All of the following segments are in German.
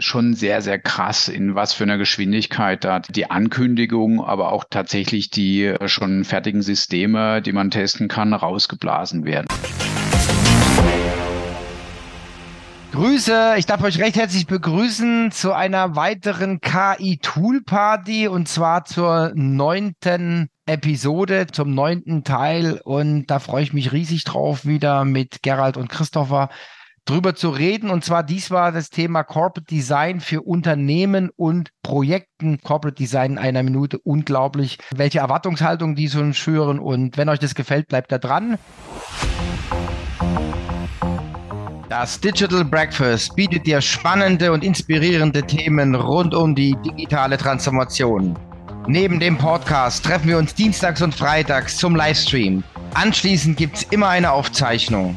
schon sehr, sehr krass, in was für einer Geschwindigkeit da die Ankündigung, aber auch tatsächlich die schon fertigen Systeme, die man testen kann, rausgeblasen werden. Grüße, ich darf euch recht herzlich begrüßen zu einer weiteren KI-Tool-Party und zwar zur neunten Episode, zum neunten Teil. Und da freue ich mich riesig drauf, wieder mit Gerald und Christopher drüber zu reden. Und zwar dies war das Thema Corporate Design für Unternehmen und Projekten. Corporate Design in einer Minute. Unglaublich, welche Erwartungshaltung die so schüren. Und wenn euch das gefällt, bleibt da dran. Das Digital Breakfast bietet dir spannende und inspirierende Themen rund um die digitale Transformation. Neben dem Podcast treffen wir uns dienstags und freitags zum Livestream. Anschließend gibt es immer eine Aufzeichnung.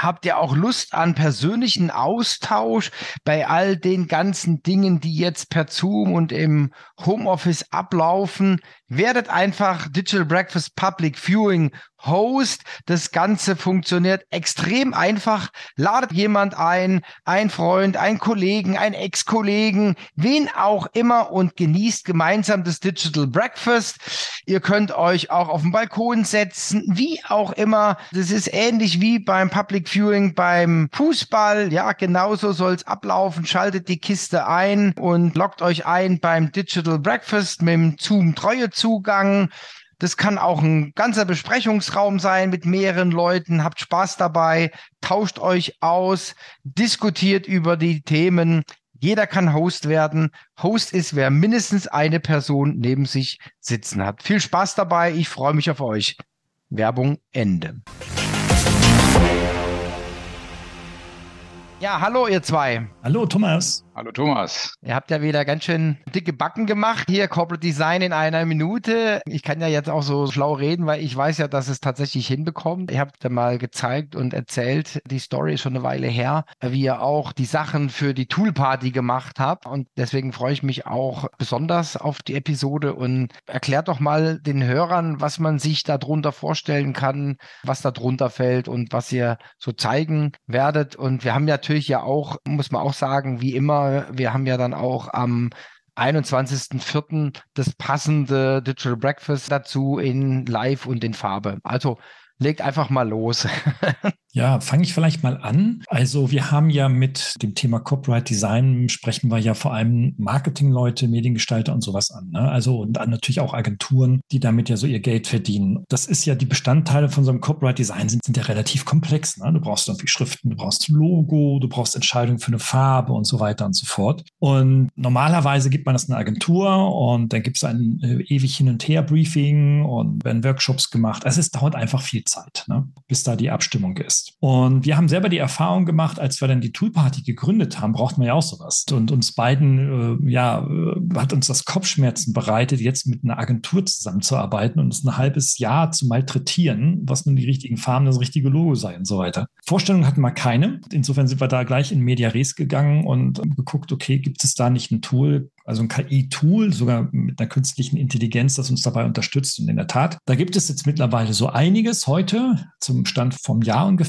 Habt ihr auch Lust an persönlichen Austausch bei all den ganzen Dingen, die jetzt per Zoom und im Homeoffice ablaufen? Werdet einfach Digital Breakfast Public Viewing Host. Das Ganze funktioniert extrem einfach. Ladet jemand ein, ein Freund, ein Kollegen, ein Ex-Kollegen, wen auch immer und genießt gemeinsam das Digital Breakfast. Ihr könnt euch auch auf den Balkon setzen, wie auch immer. Das ist ähnlich wie beim Public Viewing beim Fußball. Ja, genauso soll es ablaufen. Schaltet die Kiste ein und loggt euch ein beim Digital Breakfast mit dem Zoom Treue Zugang. Das kann auch ein ganzer Besprechungsraum sein mit mehreren Leuten. Habt Spaß dabei, tauscht euch aus, diskutiert über die Themen. Jeder kann Host werden. Host ist, wer mindestens eine Person neben sich sitzen hat. Viel Spaß dabei. Ich freue mich auf euch. Werbung Ende. Ja, hallo ihr zwei. Hallo Thomas. Hallo Thomas. Ihr habt ja wieder ganz schön dicke Backen gemacht. Hier Corporate Design in einer Minute. Ich kann ja jetzt auch so schlau reden, weil ich weiß ja, dass es tatsächlich hinbekommt. Ihr habt ja mal gezeigt und erzählt, die Story ist schon eine Weile her, wie ihr auch die Sachen für die Toolparty gemacht habt. Und deswegen freue ich mich auch besonders auf die Episode und erklärt doch mal den Hörern, was man sich darunter vorstellen kann, was darunter fällt und was ihr so zeigen werdet. Und wir haben natürlich ja auch, muss man auch sagen, wie immer, wir haben ja dann auch am 21.04. das passende Digital Breakfast dazu in Live und in Farbe. Also legt einfach mal los. Ja, fange ich vielleicht mal an. Also wir haben ja mit dem Thema Copyright Design sprechen wir ja vor allem Marketingleute, Mediengestalter und sowas an. Ne? Also und natürlich auch Agenturen, die damit ja so ihr Geld verdienen. Das ist ja die Bestandteile von so einem Copyright Design sind, sind ja relativ komplex. Ne? Du brauchst irgendwie Schriften, du brauchst ein Logo, du brauchst Entscheidungen für eine Farbe und so weiter und so fort. Und normalerweise gibt man das einer Agentur und dann gibt es ein äh, ewig hin und her Briefing und werden Workshops gemacht. Also es dauert einfach viel Zeit, ne? bis da die Abstimmung ist Und wir haben selber die Erfahrung gemacht, als wir dann die Toolparty gegründet haben, braucht man ja auch sowas. Und uns beiden, äh, ja, äh, hat uns das Kopfschmerzen bereitet, jetzt mit einer Agentur zusammenzuarbeiten und es ein halbes Jahr zu malträtieren, was nun die richtigen Farben, das richtige Logo sei und so weiter. Vorstellungen hatten wir keine. Insofern sind wir da gleich in Media Res gegangen und geguckt, okay, gibt es da nicht ein Tool, also ein KI-Tool, sogar mit einer künstlichen Intelligenz, das uns dabei unterstützt. Und in der Tat, da gibt es jetzt mittlerweile so einiges heute. Zum Stand vom Jahr ungefähr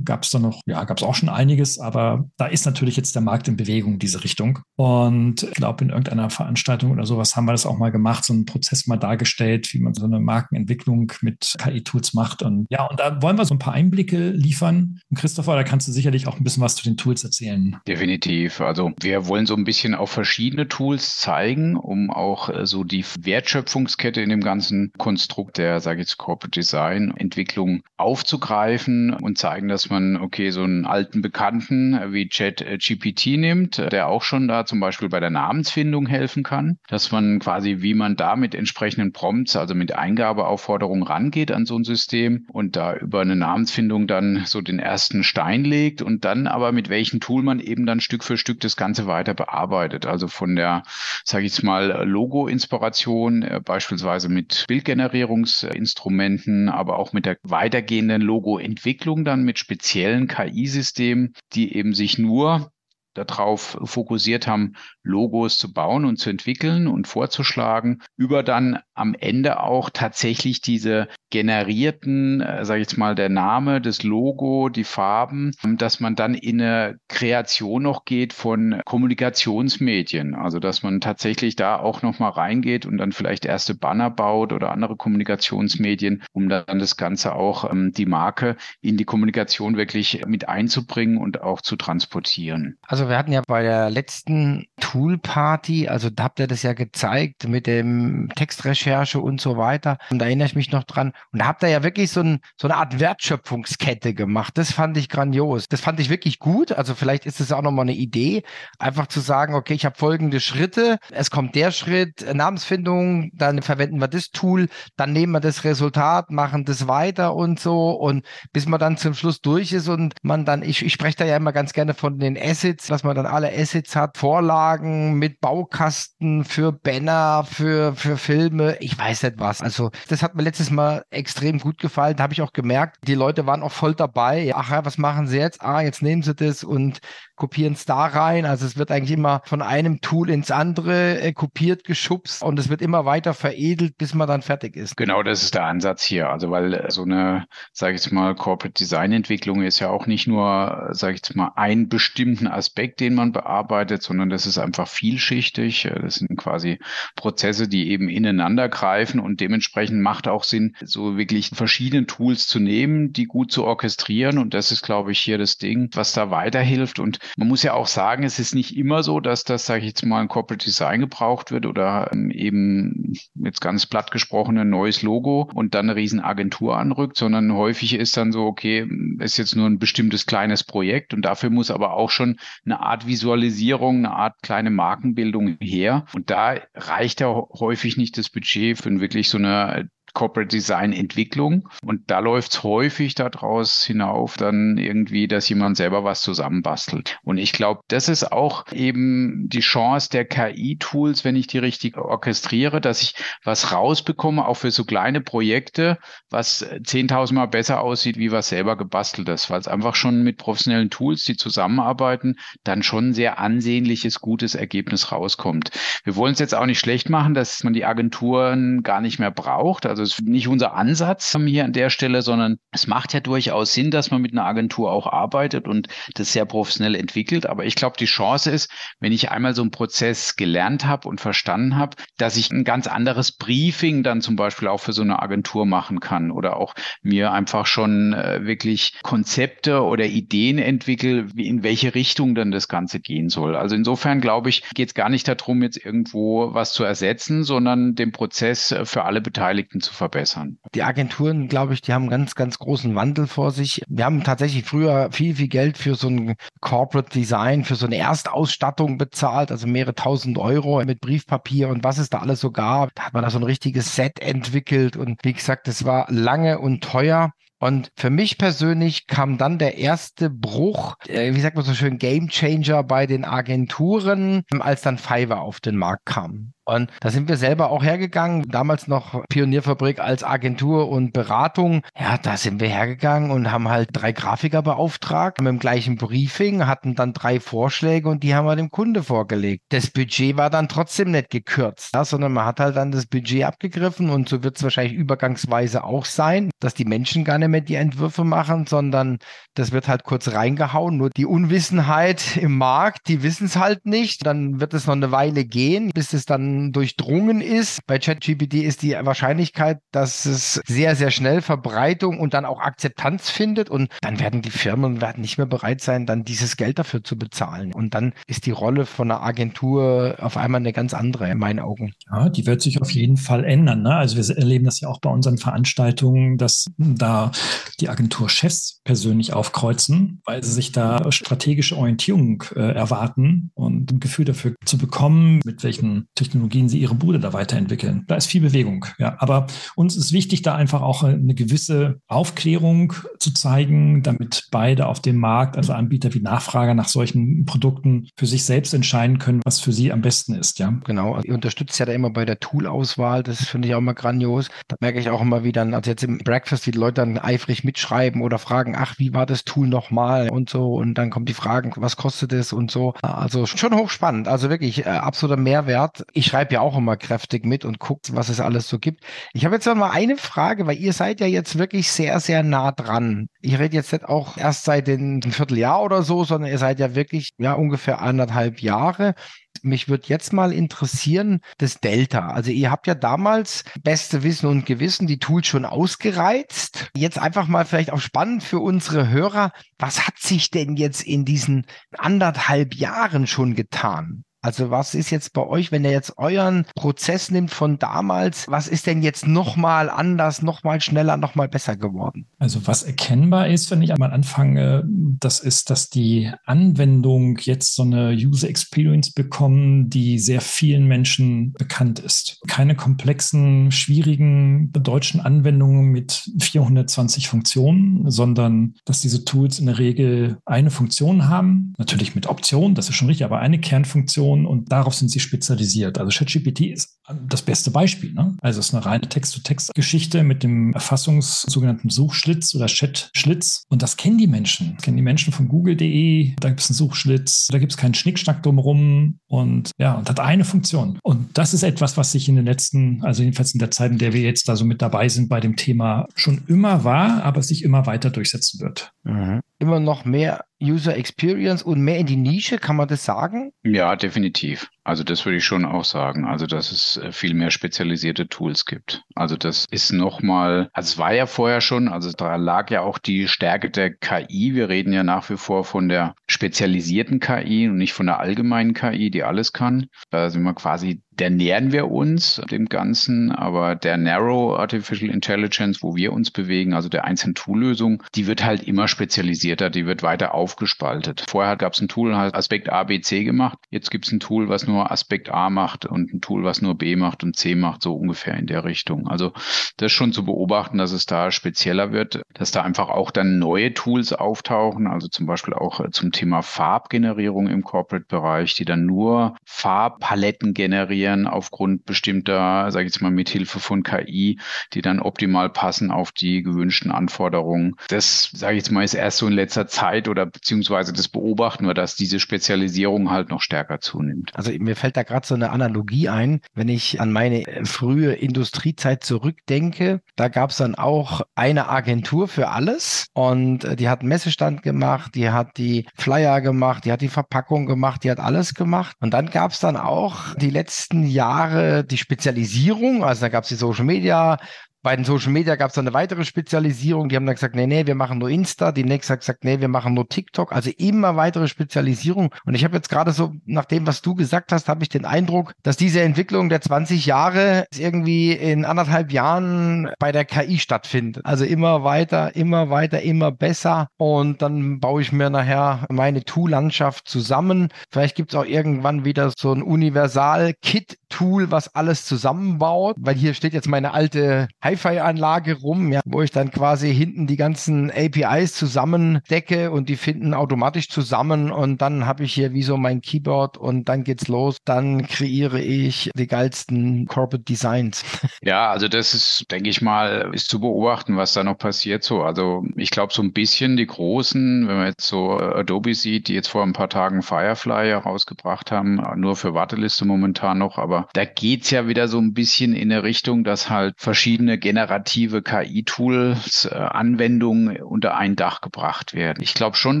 gab es da noch, ja, gab es auch schon einiges, aber da ist natürlich jetzt der Markt in Bewegung, diese Richtung. Und ich glaube, in irgendeiner Veranstaltung oder sowas haben wir das auch mal gemacht, so einen Prozess mal dargestellt, wie man so eine Markenentwicklung mit KI-Tools macht. Und ja, und da wollen wir so ein paar Einblicke liefern. Und Christopher, da kannst du sicherlich auch ein bisschen was zu den Tools erzählen. Definitiv. Also wir wollen so ein bisschen auf verschiedene Tools Tools zeigen, um auch äh, so die Wertschöpfungskette in dem ganzen Konstrukt der, sage ich jetzt, Corporate Design Entwicklung aufzugreifen und zeigen, dass man, okay, so einen alten Bekannten wie Chat GPT nimmt, der auch schon da zum Beispiel bei der Namensfindung helfen kann, dass man quasi, wie man da mit entsprechenden Prompts, also mit Eingabeaufforderungen rangeht an so ein System und da über eine Namensfindung dann so den ersten Stein legt und dann aber mit welchem Tool man eben dann Stück für Stück das Ganze weiter bearbeitet. Also von der, sage ich mal, Logo-Inspiration, äh, beispielsweise mit Bildgenerierungsinstrumenten, aber auch mit der weitergehenden Logo-Entwicklung dann mit speziellen KI-Systemen, die eben sich nur darauf fokussiert haben, Logos zu bauen und zu entwickeln und vorzuschlagen, über dann am Ende auch tatsächlich diese generierten, äh, sage ich jetzt mal, der Name, das Logo, die Farben, dass man dann in eine Kreation noch geht von Kommunikationsmedien. Also dass man tatsächlich da auch noch mal reingeht und dann vielleicht erste Banner baut oder andere Kommunikationsmedien, um dann das Ganze auch ähm, die Marke in die Kommunikation wirklich mit einzubringen und auch zu transportieren. Also wir hatten ja bei der letzten Tool Party, also da habt ihr das ja gezeigt mit dem Textrecherche und so weiter. Und da erinnere ich mich noch dran. Und da habt ihr ja wirklich so, ein, so eine Art Wertschöpfungskette gemacht. Das fand ich grandios. Das fand ich wirklich gut. Also vielleicht ist es auch nochmal eine Idee, einfach zu sagen, okay, ich habe folgende Schritte. Es kommt der Schritt, Namensfindung, dann verwenden wir das Tool, dann nehmen wir das Resultat, machen das weiter und so. Und bis man dann zum Schluss durch ist und man dann, ich, ich spreche da ja immer ganz gerne von den Assets, dass man dann alle Assets hat, Vorlagen mit Baukasten für Banner, für, für Filme, ich weiß nicht was. Also das hat mir letztes Mal extrem gut gefallen. Da habe ich auch gemerkt, die Leute waren auch voll dabei. Ach ja, was machen sie jetzt? Ah, jetzt nehmen sie das und kopieren es da rein. Also es wird eigentlich immer von einem Tool ins andere äh, kopiert, geschubst und es wird immer weiter veredelt, bis man dann fertig ist. Genau, das ist der Ansatz hier. Also weil äh, so eine, sage ich jetzt mal, Corporate Design Entwicklung ist ja auch nicht nur, sage ich jetzt mal, einen bestimmten Aspekt, den man bearbeitet, sondern das ist einfach vielschichtig. Äh, das sind quasi Prozesse, die eben ineinander greifen und dementsprechend macht auch Sinn, so wirklich verschiedene Tools zu nehmen, die gut zu orchestrieren und das ist, glaube ich, hier das Ding, was da weiterhilft und man muss ja auch sagen, es ist nicht immer so, dass das, sage ich jetzt mal, ein Corporate Design gebraucht wird oder ähm, eben jetzt ganz platt gesprochen ein neues Logo und dann eine riesen Agentur anrückt, sondern häufig ist dann so, okay, ist jetzt nur ein bestimmtes kleines Projekt und dafür muss aber auch schon eine Art Visualisierung, eine Art kleine Markenbildung her. Und da reicht ja häufig nicht das Budget für wirklich so eine Corporate Design Entwicklung. Und da läuft es häufig daraus hinauf, dann irgendwie, dass jemand selber was zusammenbastelt. Und ich glaube, das ist auch eben die Chance der KI-Tools, wenn ich die richtig orchestriere, dass ich was rausbekomme, auch für so kleine Projekte, was zehntausendmal besser aussieht, wie was selber gebastelt ist, weil es einfach schon mit professionellen Tools, die zusammenarbeiten, dann schon ein sehr ansehnliches, gutes Ergebnis rauskommt. Wir wollen es jetzt auch nicht schlecht machen, dass man die Agenturen gar nicht mehr braucht. Also also es ist nicht unser Ansatz hier an der Stelle, sondern es macht ja durchaus Sinn, dass man mit einer Agentur auch arbeitet und das sehr professionell entwickelt. Aber ich glaube, die Chance ist, wenn ich einmal so einen Prozess gelernt habe und verstanden habe, dass ich ein ganz anderes Briefing dann zum Beispiel auch für so eine Agentur machen kann oder auch mir einfach schon äh, wirklich Konzepte oder Ideen entwickle, wie in welche Richtung dann das Ganze gehen soll. Also insofern glaube ich, geht es gar nicht darum, jetzt irgendwo was zu ersetzen, sondern den Prozess äh, für alle Beteiligten zu zu verbessern. Die Agenturen, glaube ich, die haben ganz, ganz großen Wandel vor sich. Wir haben tatsächlich früher viel, viel Geld für so ein Corporate Design, für so eine Erstausstattung bezahlt, also mehrere tausend Euro mit Briefpapier und was es da alles so gab. Da hat man da so ein richtiges Set entwickelt und wie gesagt, das war lange und teuer. Und für mich persönlich kam dann der erste Bruch, äh, wie sagt man so schön, Game Changer bei den Agenturen, als dann Fiverr auf den Markt kam. Und da sind wir selber auch hergegangen, damals noch Pionierfabrik als Agentur und Beratung. Ja, da sind wir hergegangen und haben halt drei Grafiker beauftragt mit dem gleichen Briefing, hatten dann drei Vorschläge und die haben wir dem Kunde vorgelegt. Das Budget war dann trotzdem nicht gekürzt, ja, sondern man hat halt dann das Budget abgegriffen und so wird es wahrscheinlich übergangsweise auch sein, dass die Menschen gar nicht mehr die Entwürfe machen, sondern das wird halt kurz reingehauen. Nur die Unwissenheit im Markt, die wissen es halt nicht. Dann wird es noch eine Weile gehen, bis es dann schon durchdrungen ist. Bei ChatGPT ist die Wahrscheinlichkeit, dass es sehr, sehr schnell Verbreitung und dann auch Akzeptanz findet und dann werden die Firmen werden nicht mehr bereit sein, dann dieses Geld dafür zu bezahlen. Und dann ist die Rolle von einer Agentur auf einmal eine ganz andere in meinen Augen. Ja, die wird sich auf jeden Fall ändern. Ne? Also wir erleben das ja auch bei unseren Veranstaltungen, dass da die Agenturchefs persönlich aufkreuzen, weil sie sich da strategische Orientierung äh, erwarten und ein Gefühl dafür zu bekommen, mit welchen Technologien sie ihre Bude da weiterentwickeln. Da ist viel Bewegung. Ja, aber uns ist wichtig, da einfach auch eine gewisse Aufklärung zu zeigen, damit beide auf dem Markt, also Anbieter wie Nachfrager nach solchen Produkten, für sich selbst entscheiden können, was für sie am besten ist. Ja, genau. Ihr unterstützt ja da immer bei der Tool-Auswahl. Das finde ich auch immer grandios. Da merke ich auch immer wieder, also jetzt im Breakfast, die Leute dann eifrig mitschreiben oder fragen, ach, wie war das Tool nochmal und so. Und dann kommen die Fragen, was kostet es und so. Also schon hochspannend. Also wirklich äh, absoluter Mehrwert. Ich schreibe ja auch immer kräftig mit und gucke, was es alles so gibt. Ich habe jetzt noch mal eine Frage, weil ihr seid ja jetzt wirklich sehr, sehr nah dran. Ich rede jetzt nicht auch erst seit dem Vierteljahr oder so, sondern ihr seid ja wirklich ja ungefähr anderthalb Jahre. Mich würde jetzt mal interessieren, das Delta. Also ihr habt ja damals beste Wissen und Gewissen die Tools schon ausgereizt. Jetzt einfach mal vielleicht auch spannend für unsere Hörer. Was hat sich denn jetzt in diesen anderthalb Jahren schon getan? Also was ist jetzt bei euch, wenn ihr jetzt euren Prozess nimmt von damals, was ist denn jetzt nochmal anders, nochmal schneller, nochmal besser geworden? Also was erkennbar ist, wenn ich einmal anfange, das ist, dass die Anwendung jetzt so eine User Experience bekommen, die sehr vielen Menschen bekannt ist. Keine komplexen, schwierigen deutschen Anwendungen mit 420 Funktionen, sondern dass diese Tools in der Regel eine Funktion haben, natürlich mit Optionen, das ist schon richtig, aber eine Kernfunktion Informationen und darauf sind sie spezialisiert. Also ChatGPT ist das beste Beispiel. Ne? Also es ist eine reine Text-to-Text-Geschichte mit dem Erfassungs sogenannten Suchschlitz oder Chat-Schlitz. Und das kennen die Menschen. Das kennen die Menschen von google.de. Da gibt es einen Suchschlitz. Da gibt es keinen Schnickschnack drumherum. Und ja, und hat eine Funktion. Und das ist etwas, was sich in den letzten, also jedenfalls in der Zeit, in der wir jetzt da so mit dabei sind bei dem Thema, schon immer war, aber sich immer weiter durchsetzen wird. Mhm. Immer noch mehr User Experience und mehr in die Nische, kann man das sagen? Ja, definitiv. Also das würde ich schon auch sagen. Also dass es äh, viel mehr spezialisierte Tools gibt. Also das ist nochmal, also es war ja vorher schon, also da lag ja auch die Stärke der KI. Wir reden ja nach wie vor von der spezialisierten KI und nicht von der allgemeinen KI, die alles kann. Da sind wir quasi der nähern wir uns dem Ganzen, aber der Narrow Artificial Intelligence, wo wir uns bewegen, also der einzelnen Tool-Lösung, die wird halt immer spezialisierter, die wird weiter aufgespaltet. Vorher gab es ein Tool, hat Aspekt A, B, C gemacht. Jetzt gibt es ein Tool, was nur Aspekt A macht und ein Tool, was nur B macht und C macht, so ungefähr in der Richtung. Also das schon zu beobachten, dass es da spezieller wird, dass da einfach auch dann neue Tools auftauchen, also zum Beispiel auch äh, zum Thema Farbgenerierung im Corporate-Bereich, die dann nur Farbpaletten generieren aufgrund bestimmter, sage ich jetzt mal, mithilfe von KI, die dann optimal passen auf die gewünschten Anforderungen. Das, sage ich jetzt mal, ist erst so in letzter Zeit oder beziehungsweise das beobachten wir, dass diese Spezialisierung halt noch stärker zunimmt. Also mir fällt da gerade so eine Analogie ein, wenn ich an meine frühe Industriezeit zurückdenke, da gab es dann auch eine Agentur für alles und äh, die hat einen Messestand gemacht, die hat die Flyer gemacht, die hat die Verpackung gemacht, die hat alles gemacht und dann gab es dann auch die letzten Jahre die Spezialisierung. Also da gab es die Social Media bei den Social Media gab es dann eine weitere Spezialisierung. Die haben dann gesagt, nee, nee, wir machen nur Insta. Die nächste hat gesagt, nee, wir machen nur TikTok. Also immer weitere Spezialisierung. Und ich habe jetzt gerade so, nach dem, was du gesagt hast, habe ich den Eindruck, dass diese Entwicklung der 20 Jahre irgendwie in anderthalb Jahren bei der KI stattfindet. Also immer weiter, immer weiter, immer besser. Und dann baue ich mir nachher meine Tool-Landschaft zusammen. Vielleicht gibt es auch irgendwann wieder so ein Universal-Kit-Tool, was alles zusammenbaut. Weil hier steht jetzt meine alte Hi-Fi-Anlage rum, ja, wo ich dann quasi hinten die ganzen APIs zusammendecke und die finden automatisch zusammen und dann habe ich hier wie so mein Keyboard und dann geht's los. Dann kreiere ich die geilsten Corporate Designs. Ja, also das ist, denke ich mal, ist zu beobachten, was da noch passiert so. Also ich glaube so ein bisschen die großen, wenn man jetzt so Adobe sieht, die jetzt vor ein paar Tagen Firefly herausgebracht haben, nur für Warteliste momentan noch, aber da geht's ja wieder so ein bisschen in eine Richtung, dass halt verschiedene generative KI-Tools, äh, Anwendungen unter ein Dach gebracht werden. Ich glaube schon,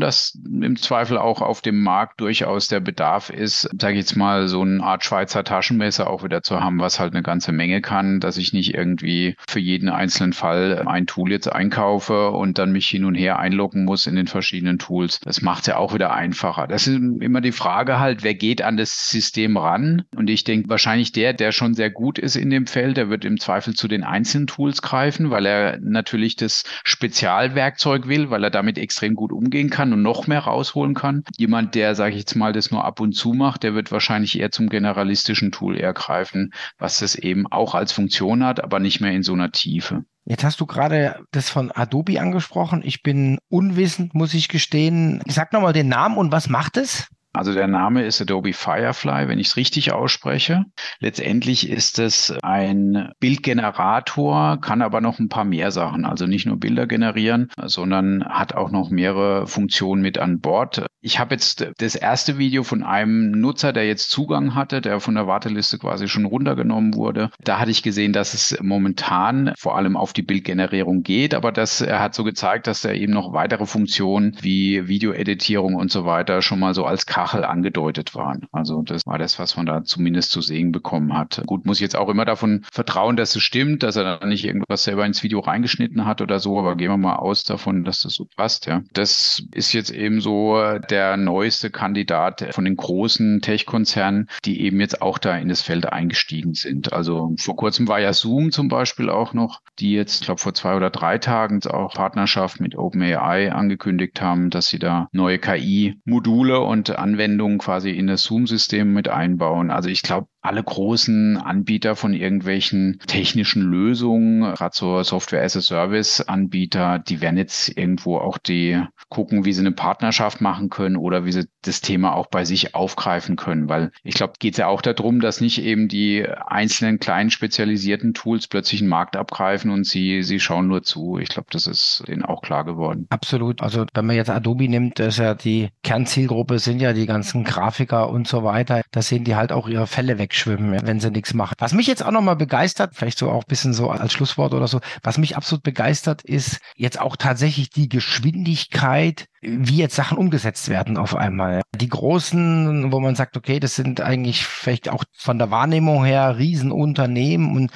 dass im Zweifel auch auf dem Markt durchaus der Bedarf ist, sage ich jetzt mal, so eine Art Schweizer Taschenmesser auch wieder zu haben, was halt eine ganze Menge kann, dass ich nicht irgendwie für jeden einzelnen Fall ein Tool jetzt einkaufe und dann mich hin und her einloggen muss in den verschiedenen Tools. Das macht es ja auch wieder einfacher. Das ist immer die Frage halt, wer geht an das System ran? Und ich denke, wahrscheinlich der, der schon sehr gut ist in dem Feld, der wird im Zweifel zu den einzelnen Tools greifen, weil er natürlich das Spezialwerkzeug will, weil er damit extrem gut umgehen kann und noch mehr rausholen kann. Jemand, der, sage ich jetzt mal, das nur ab und zu macht, der wird wahrscheinlich eher zum generalistischen Tool eher greifen, was das eben auch als Funktion hat, aber nicht mehr in so einer Tiefe. Jetzt hast du gerade das von Adobe angesprochen. Ich bin unwissend, muss ich gestehen. Sag nochmal den Namen und was macht es? Also der Name ist Adobe Firefly, wenn ich es richtig ausspreche. Letztendlich ist es ein Bildgenerator, kann aber noch ein paar mehr Sachen. Also nicht nur Bilder generieren, sondern hat auch noch mehrere Funktionen mit an Bord. Ich habe jetzt das erste Video von einem Nutzer, der jetzt Zugang hatte, der von der Warteliste quasi schon runtergenommen wurde. Da hatte ich gesehen, dass es momentan vor allem auf die Bildgenerierung geht, aber das, hat so gezeigt, dass er eben noch weitere Funktionen wie Videoeditierung und so weiter schon mal so als Kachel angedeutet waren. Also das war das, was man da zumindest zu sehen bekommen hat. Gut, muss ich jetzt auch immer davon vertrauen, dass es stimmt, dass er da nicht irgendwas selber ins Video reingeschnitten hat oder so, aber gehen wir mal aus davon, dass das so passt, ja. Das ist jetzt eben so der neueste Kandidat von den großen Tech-Konzernen, die eben jetzt auch da in das Feld eingestiegen sind. Also vor kurzem war ja Zoom zum Beispiel auch noch, die jetzt, ich glaube, vor zwei oder drei Tagen auch Partnerschaft mit OpenAI angekündigt haben, dass sie da neue KI-Module und Anwendungen quasi in das Zoom-System mit einbauen. Also ich glaube, alle großen Anbieter von irgendwelchen technischen Lösungen, gerade so Software as a Service Anbieter, die werden jetzt irgendwo auch die gucken, wie sie eine Partnerschaft machen können oder wie sie das Thema auch bei sich aufgreifen können. Weil ich glaube, geht es ja auch darum, dass nicht eben die einzelnen kleinen spezialisierten Tools plötzlich einen Markt abgreifen und sie, sie schauen nur zu. Ich glaube, das ist denen auch klar geworden. Absolut. Also wenn man jetzt Adobe nimmt, ist ja die Kernzielgruppe sind ja die ganzen Grafiker und so weiter. Da sehen die halt auch ihre Fälle wegschwimmen, wenn sie nichts machen. Was mich jetzt auch nochmal begeistert, vielleicht so auch ein bisschen so als Schlusswort oder so, was mich absolut begeistert, ist jetzt auch tatsächlich die Geschwindigkeit, wie jetzt Sachen umgesetzt werden auf einmal. Die großen, wo man sagt, okay, das sind eigentlich vielleicht auch von der Wahrnehmung her Riesenunternehmen und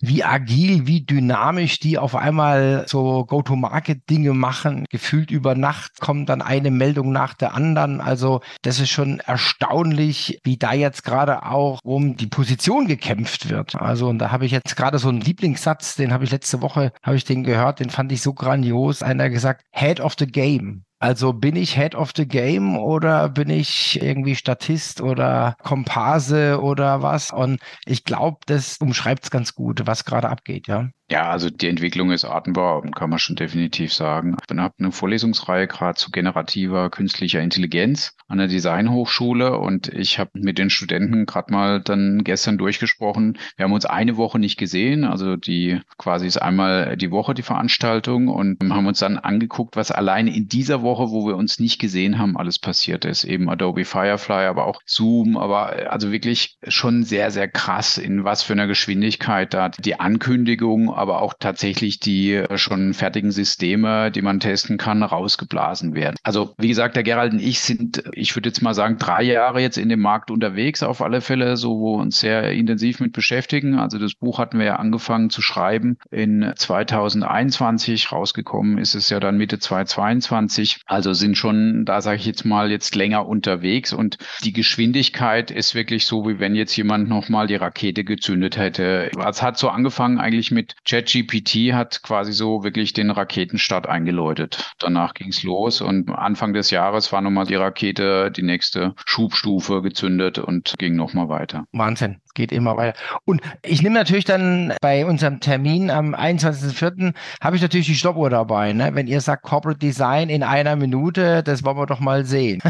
wie agil, wie dynamisch die auf einmal so Go-to-Market-Dinge machen. Gefühlt über Nacht kommt dann eine Meldung nach der anderen. Also das ist schon erstaunlich, wie da jetzt gerade auch um die Position gekämpft wird. Also und da habe ich jetzt gerade so einen Lieblingssatz, den habe ich letzte Woche, habe ich den gehört, den fand ich so grandios. Einer gesagt, Head of the Game. Also bin ich Head of the Game oder bin ich irgendwie Statist oder Komparse oder was? Und ich glaube, das umschreibt es ganz gut, was gerade abgeht, ja. Ja, also die Entwicklung ist atemberaubend, kann man schon definitiv sagen. Ich habe eine Vorlesungsreihe gerade zu generativer künstlicher Intelligenz an der Designhochschule und ich habe mit den Studenten gerade mal dann gestern durchgesprochen. Wir haben uns eine Woche nicht gesehen, also die quasi ist einmal die Woche die Veranstaltung und haben uns dann angeguckt, was allein in dieser Woche, wo wir uns nicht gesehen haben, alles passiert ist. Eben Adobe Firefly, aber auch Zoom, aber also wirklich schon sehr, sehr krass, in was für einer Geschwindigkeit da die Ankündigung aber auch tatsächlich die äh, schon fertigen Systeme, die man testen kann, rausgeblasen werden. Also wie gesagt, der Gerald und ich sind, ich würde jetzt mal sagen, drei Jahre jetzt in dem Markt unterwegs, auf alle Fälle, so wo wir uns sehr intensiv mit beschäftigen. Also das Buch hatten wir ja angefangen zu schreiben in 2021, rausgekommen ist es ja dann Mitte 2022. Also sind schon, da sage ich jetzt mal, jetzt länger unterwegs und die Geschwindigkeit ist wirklich so, wie wenn jetzt jemand nochmal die Rakete gezündet hätte. Es hat so angefangen eigentlich mit ChatGPT hat quasi so wirklich den Raketenstart eingeläutet. Danach ging es los und Anfang des Jahres war nochmal die Rakete, die nächste Schubstufe gezündet und ging nochmal weiter. Wahnsinn geht immer weiter. Und ich nehme natürlich dann bei unserem Termin am 21.04. habe ich natürlich die Stoppuhr dabei. Ne? Wenn ihr sagt Corporate Design in einer Minute, das wollen wir doch mal sehen.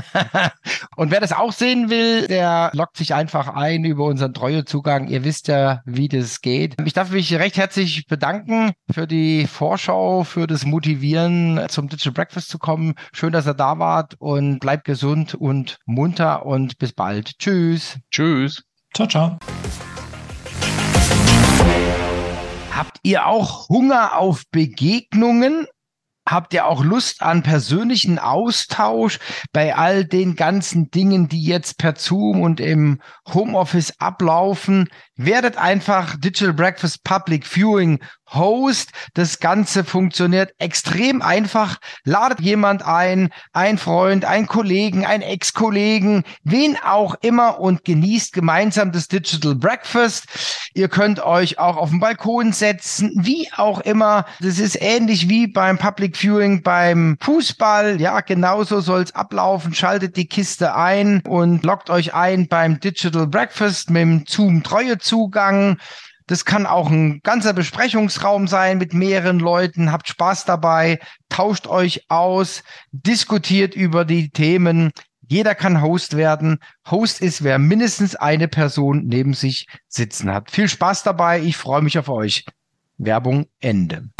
und wer das auch sehen will, der lockt sich einfach ein über unseren Treuezugang. Ihr wisst ja, wie das geht. Ich darf mich recht herzlich bedanken für die Vorschau, für das Motivieren, zum Digital Breakfast zu kommen. Schön, dass ihr da wart und bleibt gesund und munter und bis bald. Tschüss. Tschüss. Ciao, ciao. Habt ihr auch Hunger auf Begegnungen? Habt ihr auch Lust an persönlichen Austausch bei all den ganzen Dingen, die jetzt per Zoom und im Homeoffice ablaufen? Werdet einfach Digital Breakfast Public Viewing Host. Das Ganze funktioniert extrem einfach. Ladet jemand ein, ein Freund, ein Kollegen, ein Ex-Kollegen, wen auch immer und genießt gemeinsam das Digital Breakfast. Ihr könnt euch auch auf den Balkon setzen, wie auch immer. Das ist ähnlich wie beim Public Viewing beim Fußball. Ja, genauso soll es ablaufen. Schaltet die Kiste ein und loggt euch ein beim Digital Breakfast mit dem Zoom-Treue-Zugang. Das kann auch ein ganzer Besprechungsraum sein mit mehreren Leuten. Habt Spaß dabei, tauscht euch aus, diskutiert über die Themen. Jeder kann Host werden. Host ist, wer mindestens eine Person neben sich sitzen hat. Viel Spaß dabei. Ich freue mich auf euch. Werbung Ende.